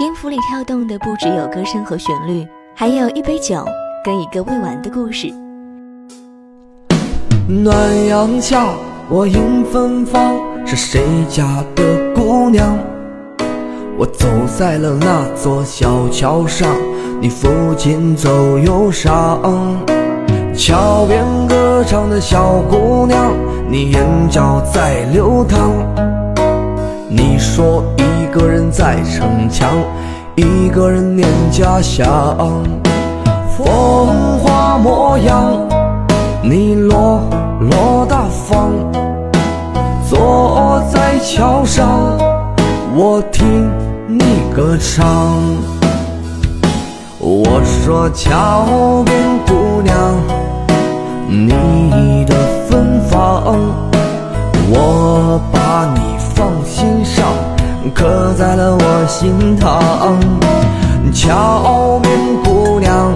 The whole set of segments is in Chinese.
音符里跳动的不只有歌声和旋律，还有一杯酒跟一个未完的故事。暖阳下，我迎芬芳，是谁家的姑娘？我走在了那座小桥上，你抚琴奏忧伤。桥边歌唱的小姑娘，你眼角在流淌。你说一一个人在逞强，一个人念家乡。风华模样，你落落大方。坐在桥上，我听你歌唱。我说桥边姑娘，你的芬芳，我把你放心上，刻在了我心膛。桥边姑娘，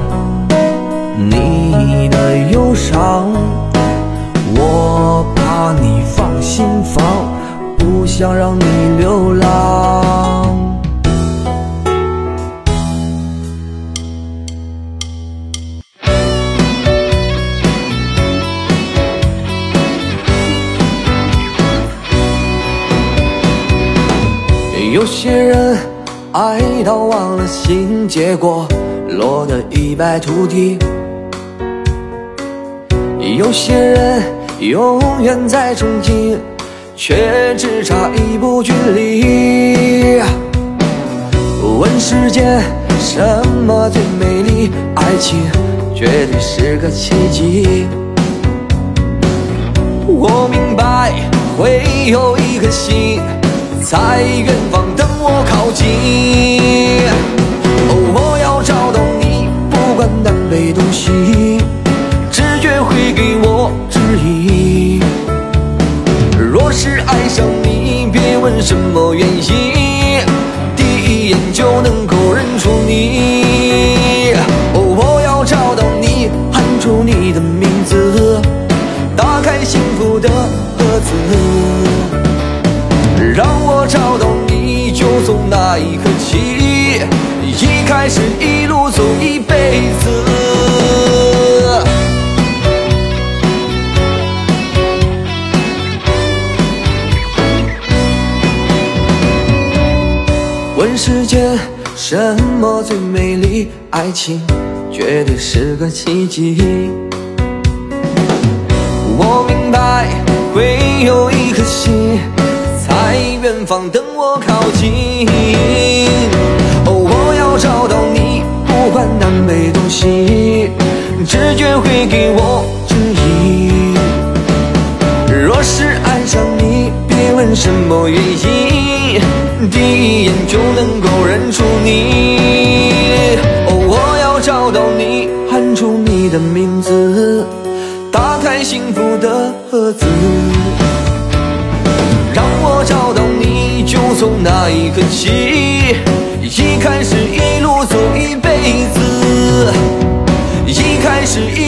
你的忧伤，我把你放心房，不想让你流浪。有些人爱到忘了心，结果落得一败涂地。有些人永远在憧憬，却只差一步距离。问世间什么最美丽？爱情绝对是个奇迹。我明白会有一颗心。在远方等我靠近。哦，我要找到你，不管南北东西，直觉会给我指引。若是爱上你，别问什么原因，是一路走一辈子。问世间什么最美丽？爱情绝对是个奇迹。我明白会有一颗心。在远方等我靠近。找到你，不管南北东西，直觉会给我指引。若是爱上你，别问什么原因，第一眼就能够认出你。哦，我要找到你，喊出你的名字，打开幸福的盒子。让我找到你，就从那一刻起，是一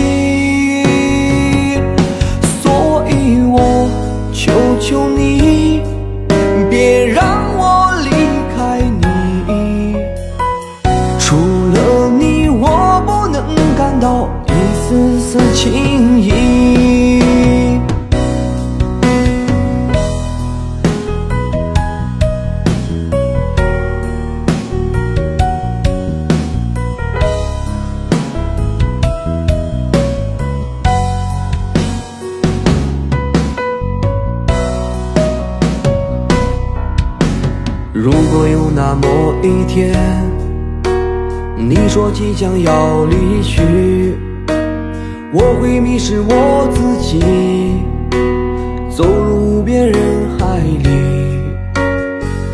将要离去，我会迷失我自己，走入无边人海里。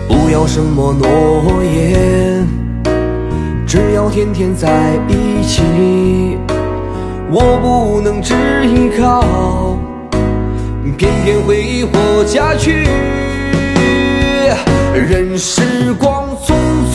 不要什么诺言，只要天天在一起。我不能只依靠，偏偏会活下去。任时光匆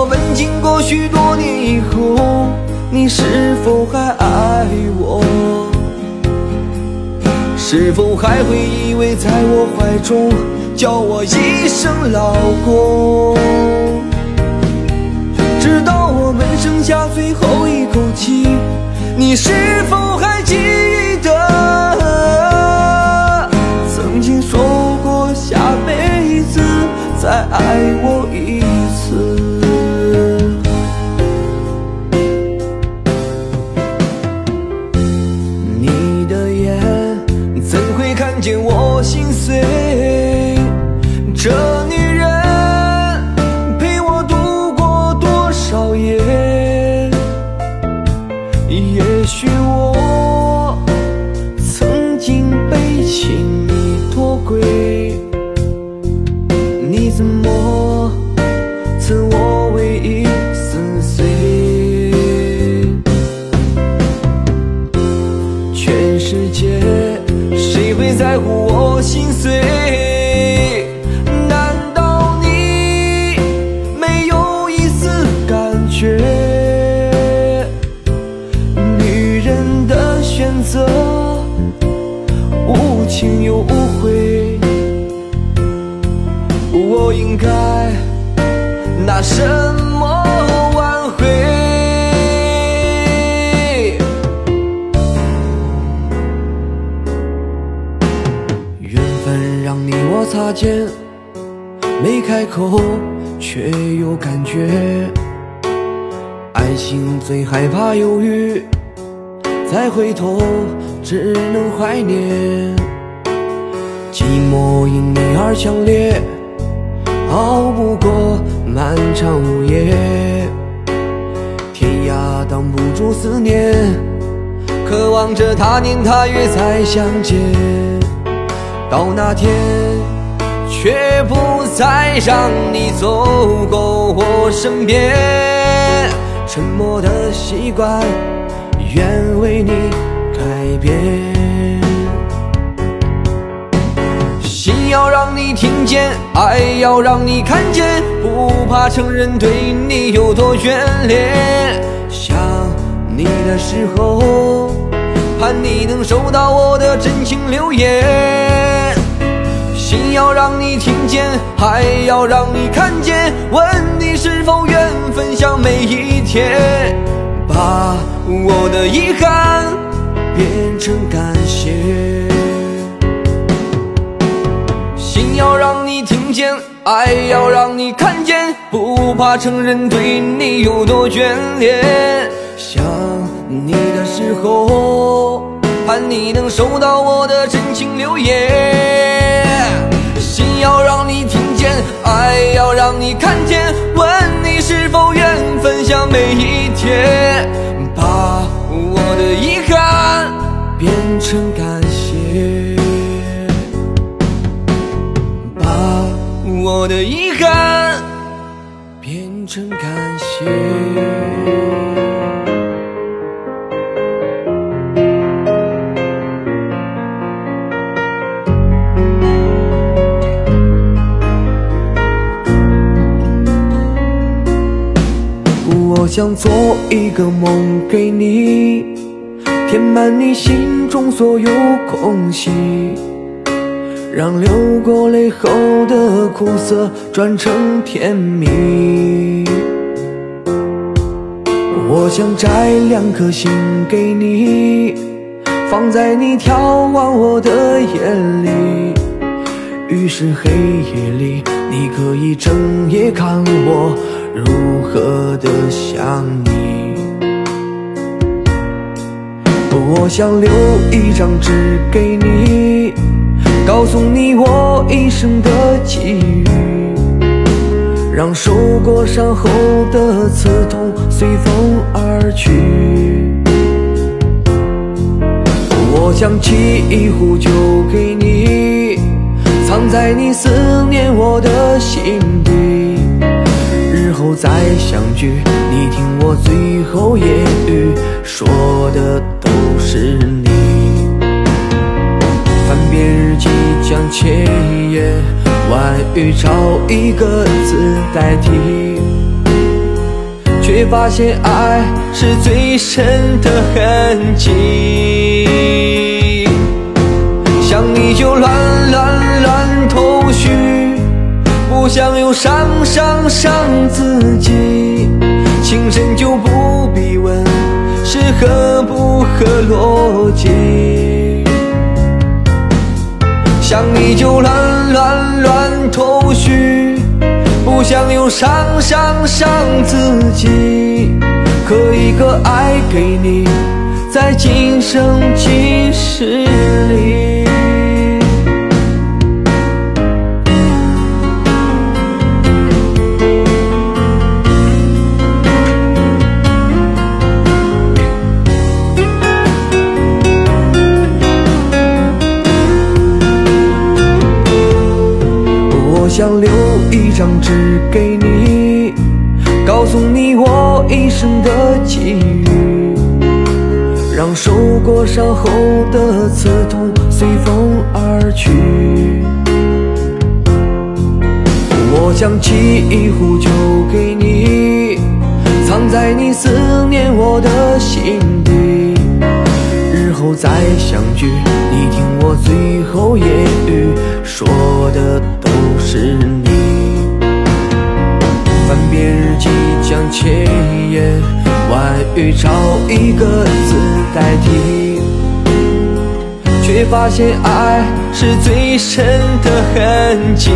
我们经过许多年以后，你是否还爱我？是否还会依偎在我怀中，叫我一声老公？直到我们剩下最后一口气，你是否分让你我擦肩，没开口却有感觉。爱情最害怕犹豫，再回头只能怀念。寂寞因你而强烈，熬不过漫长午夜。天涯挡不住思念，渴望着他年他月再相见。到那天，却不再让你走过我身边。沉默的习惯，愿为你改变。心要让你听见，爱要让你看见，不怕承认对你有多眷恋。想你的时候，盼你能收到我的真情留言。要让你听见，爱要让你看见，问你是否愿分享每一天，把我的遗憾变成感谢。心要让你听见，爱要让你看见，不怕承认对你有多眷恋。想你的时候，盼你能收到我的真情留言。心要让你听见，爱要让你看见，问你是否愿分享每一天，把我的遗憾变成感谢。把我的遗憾变成感谢。想做一个梦给你，填满你心中所有空隙。让流过泪后的苦涩转成甜蜜。我想摘两颗心给你，放在你眺望我的眼里。于是黑夜里，你可以整夜看我如何的想你。我想留一张纸给你。告诉你我一生的际遇，让受过伤后的刺痛随风而去。我想沏一壶酒给你，藏在你思念我的心底。后再相聚，你听我最后言语，说的都是你。翻遍日记将千言万语找一个字代替，却发现爱是最深的痕迹。想你就乱乱乱头绪，不想又伤伤伤自己。情深就不必问是合不合逻辑。想你就乱乱乱头绪，不想又伤伤伤自己。刻一个爱给你，在今生今世里。告诉你我一生的际遇，让受过伤后的刺痛随风而去。我将沏一壶酒给你，藏在你思念我的心底。日后再相聚，你听我最后言语，说的都是你。想千言万语找一个字代替，却发现爱是最深的痕迹。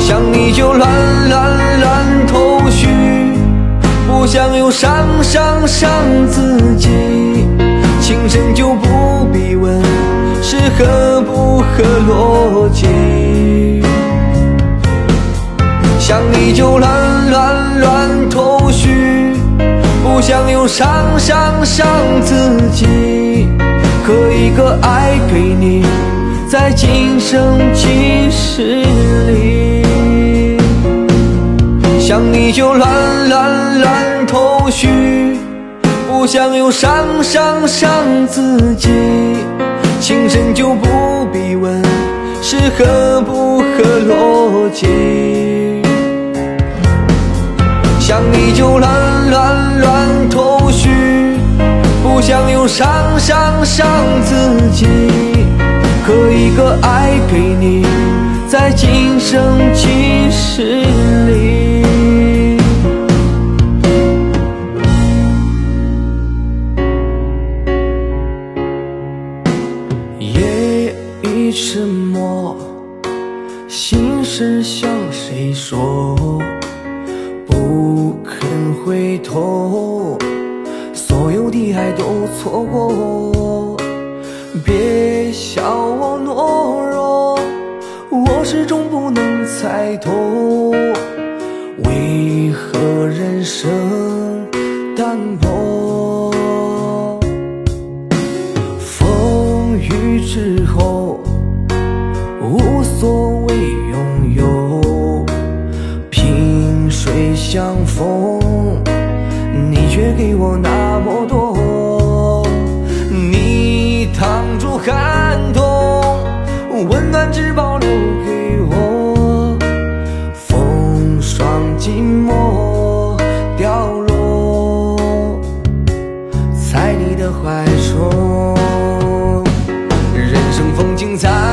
想你就乱乱乱头绪，不想又伤伤伤自己。情深就不必问是合不合逻辑。想你就乱乱乱头绪，不想又伤伤伤自己。刻一个爱给你，在今生今世里。想你就乱乱乱头绪，不想又伤伤伤自己。情深就不必问是合不合逻辑。就乱乱乱头绪，不想又伤伤伤自己。刻一个爱给你，在今生今世里。曾经在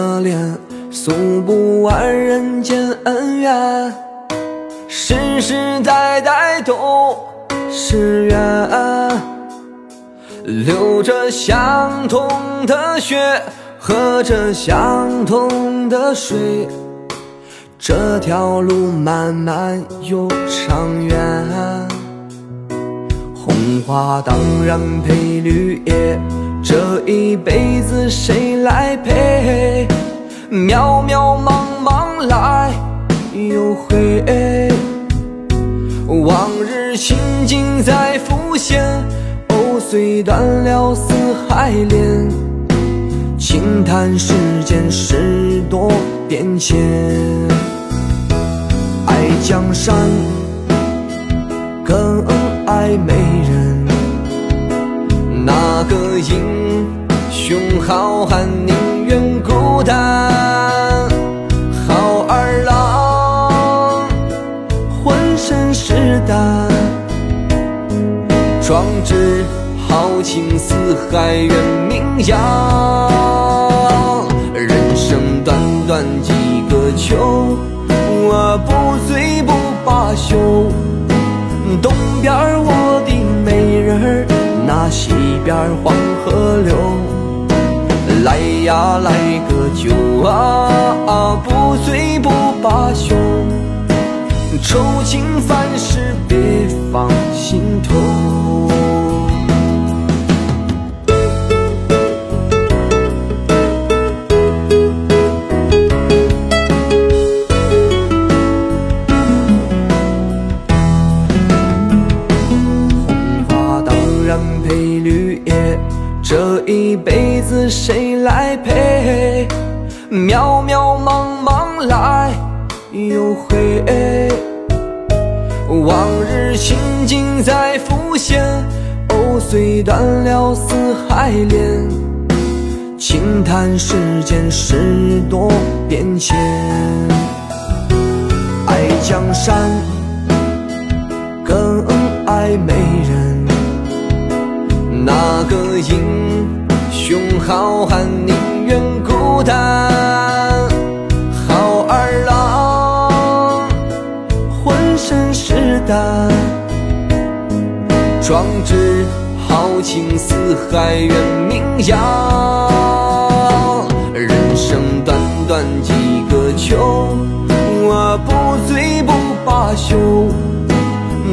尘奢恋，诉不完人间恩怨，世世代代都是缘。流着相同的血，喝着相同的水，这条路漫漫又长远。红花当然配绿叶，这一辈子谁来陪？渺渺茫茫来又回，往日情景在浮现，藕虽断了丝还连。轻叹世间事多变迁，爱江山。更爱美人，哪个英雄好汉海远名扬。人生短短几个秋，我不醉不罢休。东边我的美人儿，那西边黄河流。来呀来个酒啊，不醉不罢休。愁情烦回，往日情景再浮现，藕虽断了丝还连，轻叹世间事多变迁。爱江山，更爱美人，那个英雄好汉宁愿孤单，壮志豪情四海远名扬。人生短短几个秋，我不醉不罢休。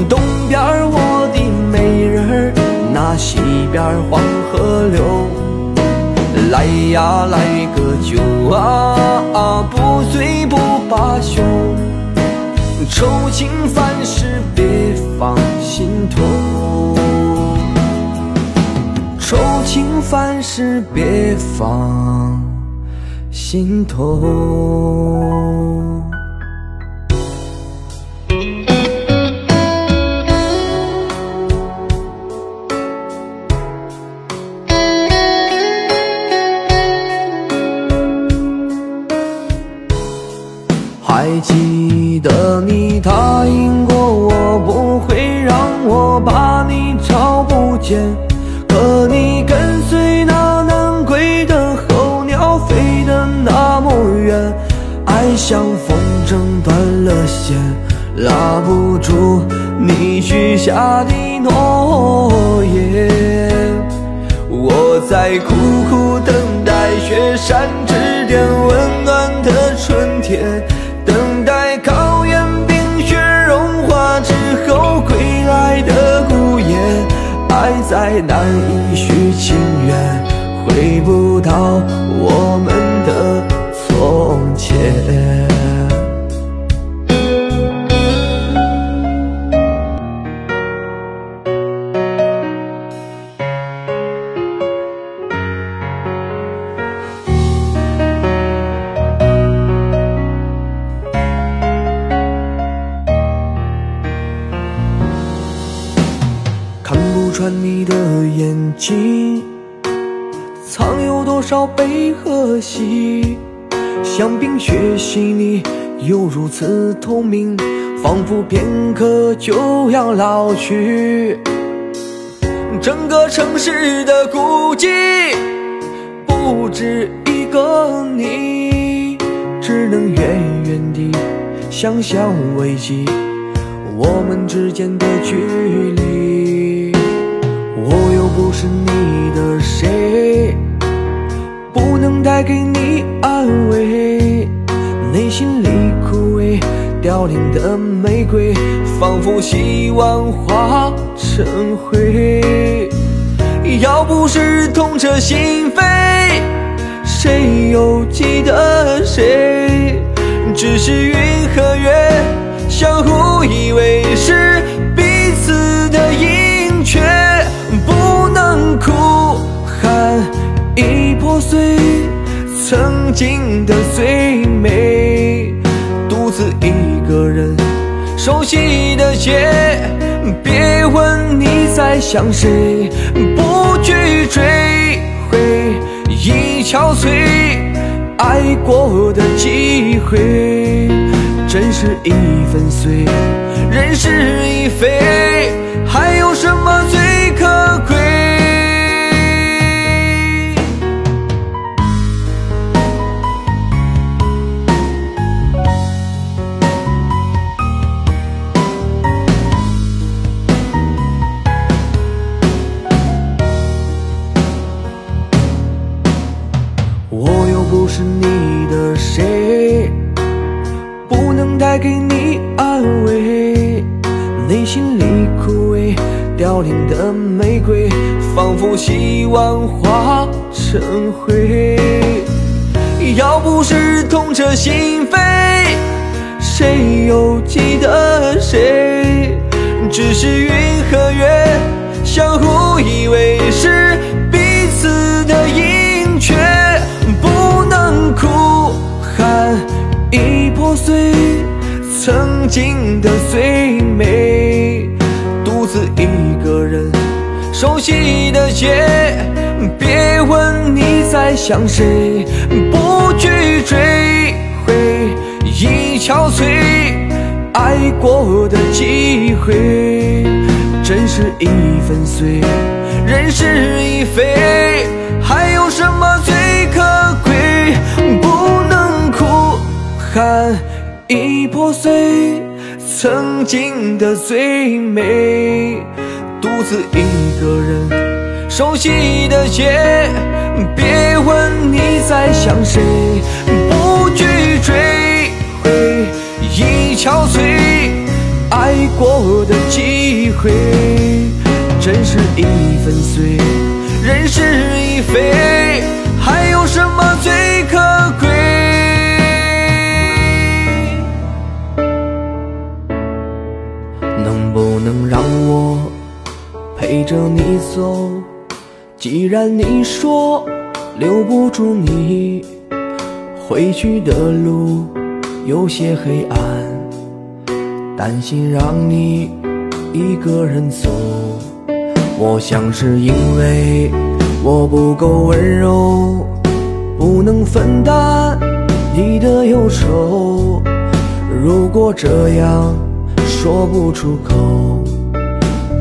东边我的美人儿，那西边黄河流。来呀来个酒啊，不醉不罢休。愁情烦事别放心头，愁情烦事别放心头。还记许下的诺言。我在苦苦等待雪山之巅温像冰雪细腻，又如此透明，仿佛片刻就要老去。整个城市的孤寂，不止一个你，只能远远地想象危机。我们之间的距离，我又不是你的谁，带给你安慰。内心里枯萎凋零的玫瑰，仿佛希望化成灰。要不是痛彻心扉，谁又记得谁？只是云和月。相互以为是彼此的盈缺，不能哭喊已破碎曾经的最美，独自一个人熟悉的街，别问你在想谁，不去追悔已憔悴，爱过的机会。真是已粉碎，人事已非，还有什么最凋零的玫瑰，仿佛希望化成灰。要不是痛彻心扉，谁又记得谁？只是云和月相互依偎，是彼此的盈缺，不能哭喊已破碎曾经的最美，熟悉的街，别问你在想谁，不去追悔已憔悴。爱过的机会，真是已粉碎，人事已非，还有什么最可贵？不能哭喊已破碎，曾经的最美，独自一个人熟悉的街，别问你在想谁，不去追回。已憔悴，爱过的机会，真是已粉碎，人事已非，还有什么最可贵？能不能让我陪着你走？既然你说留不住你，回去的路。有些黑暗，担心让你一个人走。我想是因为我不够温柔，不能分担你的忧愁。如果这样说不出口，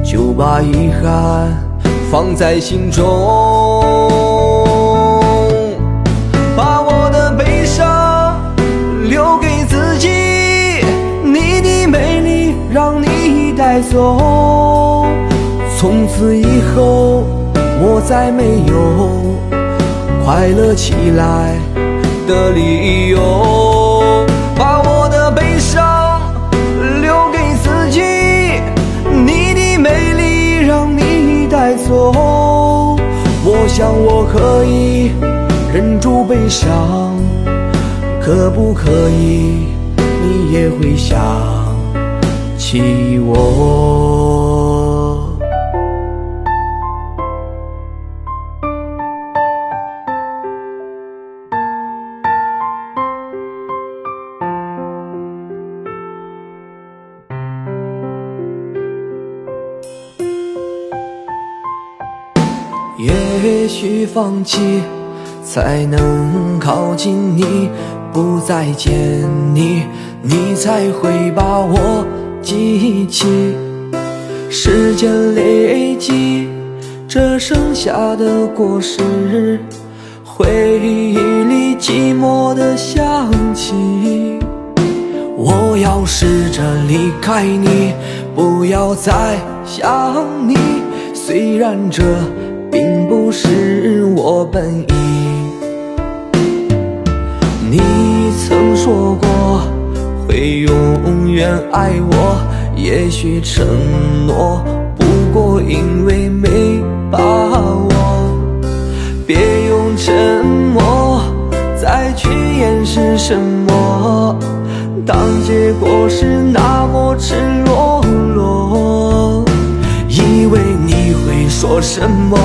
就把遗憾放在心中。把我的悲伤留给自己，你的美丽让你带走，从此以后我再没有快乐起来的理由。想我可以忍住悲伤，可不可以你也会想？起我，放弃才能靠近你，不再见你，你才会把我。记起时间累积，这剩下的果实，回忆里寂寞的香气。我要试着离开你，不要再想你。虽然这并不是我本意，你曾说过。会永远爱我，也许承诺不过因为没把握。别用沉默再去掩饰什么，当结果是那么赤裸裸。以为你会说什么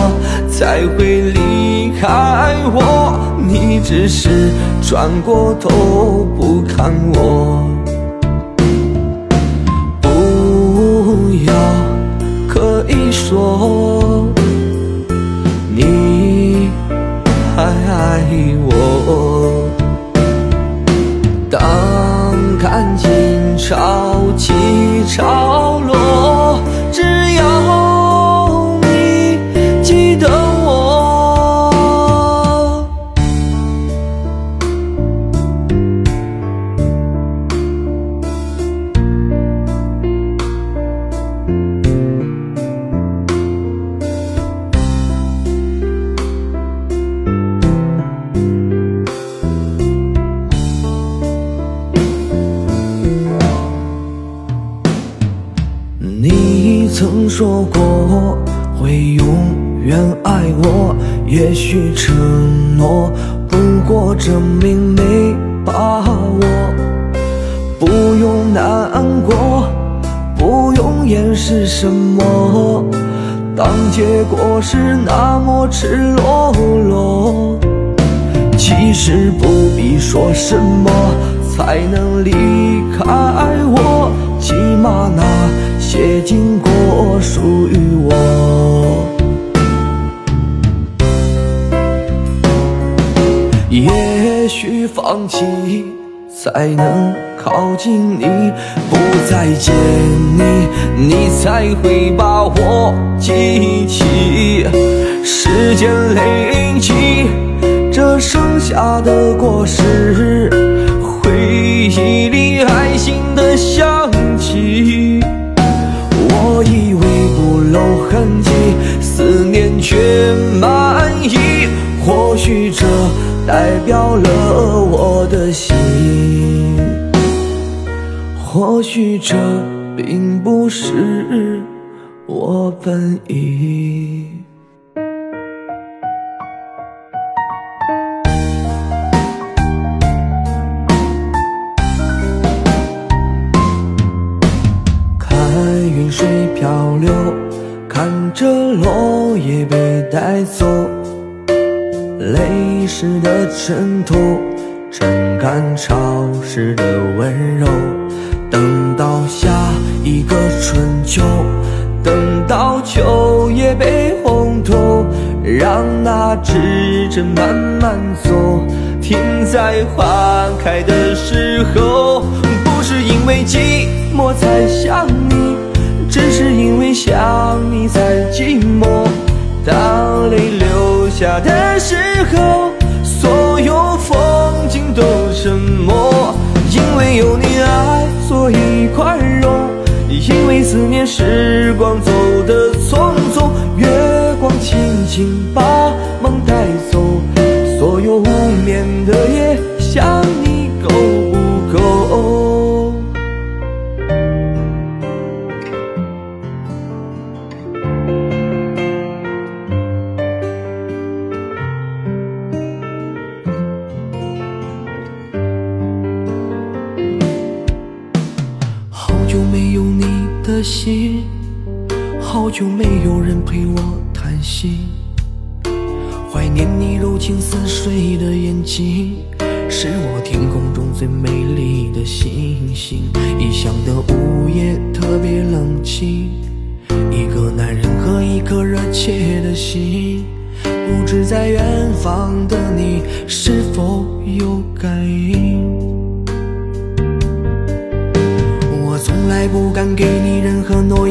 才会离开我，你只是转过头不看我。说你还爱我，当看尽潮起潮落，会永远爱我，也许承诺不过证明没把握。不用难过，不用掩饰什么，当结果是那么赤裸裸。其实不必说什么才能离开我，起码那些经过属于我。也许放弃才能靠近你，不再见你，你才会把我记起。时间累积。这剩下的果实，回忆里还新的香气。痕迹，思念却满溢。或许这代表了我的心，或许这并不是我本意。看云水漂流，看着落叶被带走，泪湿的枕头，撑干潮湿的温柔。等到下一个春秋，等到秋叶被红透，让那指针慢慢走，停在花开的时候。不是因为寂寞才想你。只是因为想你才寂寞，当泪流下的时候，所有风景都沉默。因为有你爱，所以宽容。因为思念，时光走得匆匆。月光轻轻把梦带走，所有无眠的夜，久没有人陪我谈心，怀念你柔情似水的眼睛，是我天空中最美丽的星星。异乡的午夜特别冷清，一个男人和一颗热切的心，不知在远方的你是否有感应。我从来不敢给你任何诺言，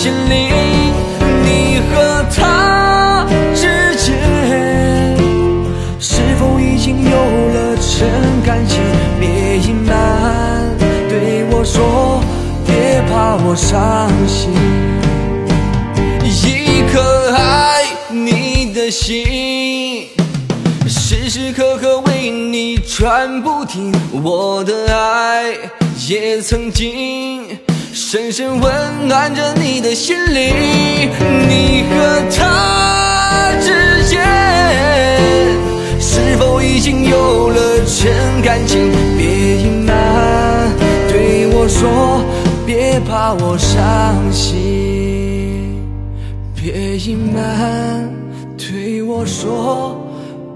心里，你和他之间是否已经有了真感情？别隐瞒对我说，别怕我伤心。一颗爱你的心，时时刻刻为你转不停。我的爱也曾经。深深温暖着你的心灵。你和他之间，是否已经有了真感情？别隐瞒，对我说，别怕我伤心。别隐瞒，对我说，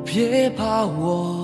别怕我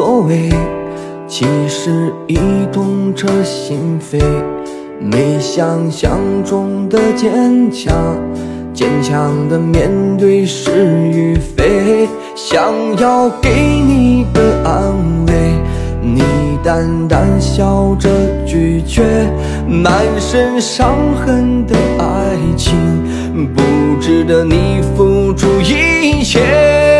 所谓，其实已痛彻心扉。没想象中的坚强，坚强的面对是与非。想要给你的安慰，你淡淡笑着拒绝。满身伤痕的爱情，不值得你付出一切。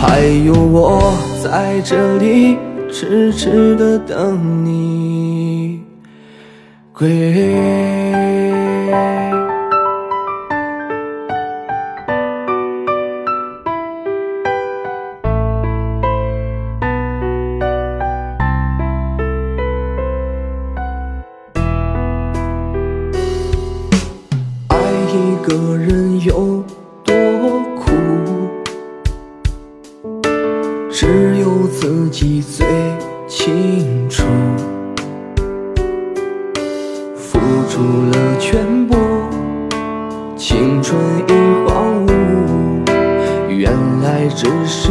还有我在这里痴痴的等你归。出了全部，青春已荒芜，原来只是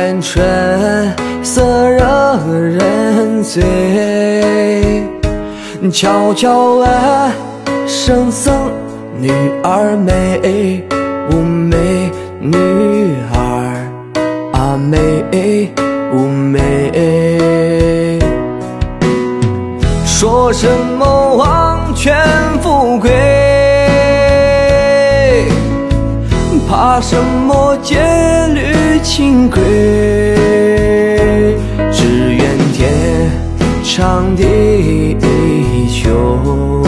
满园春色惹人醉。悄悄问圣僧，女儿美不美？女儿啊美不美？说什么王权富贵，怕什么戒情归？只愿天长地久，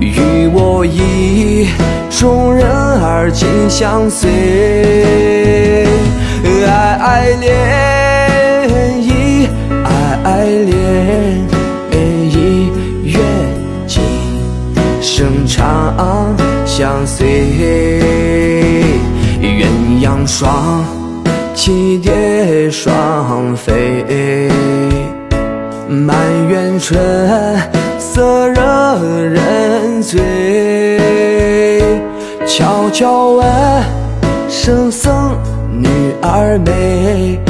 与我意中人儿紧相随，爱恋意，爱爱恋意，愿今生长相随。鸳鸯双栖蝶双飞，满园春色惹人醉。悄悄问圣僧，女儿美不美？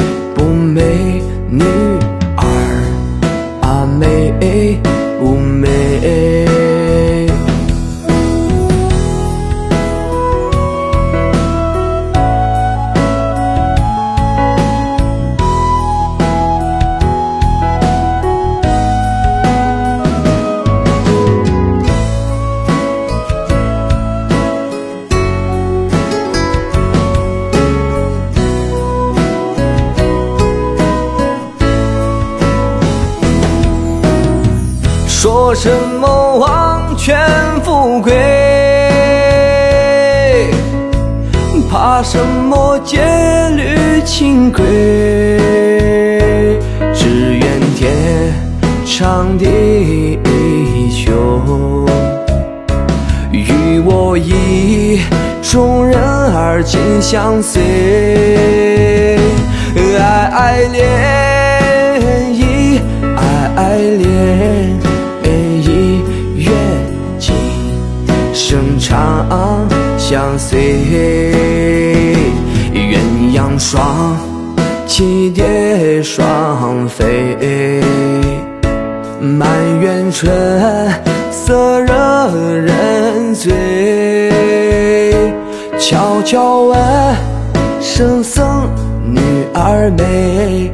说什么王权富贵，怕什么戒律清规？只愿天长地久，与我意中人儿紧相随，爱爱恋相随。鸳鸯双栖蝶双飞，满园春色惹人醉。悄悄问圣僧，女儿美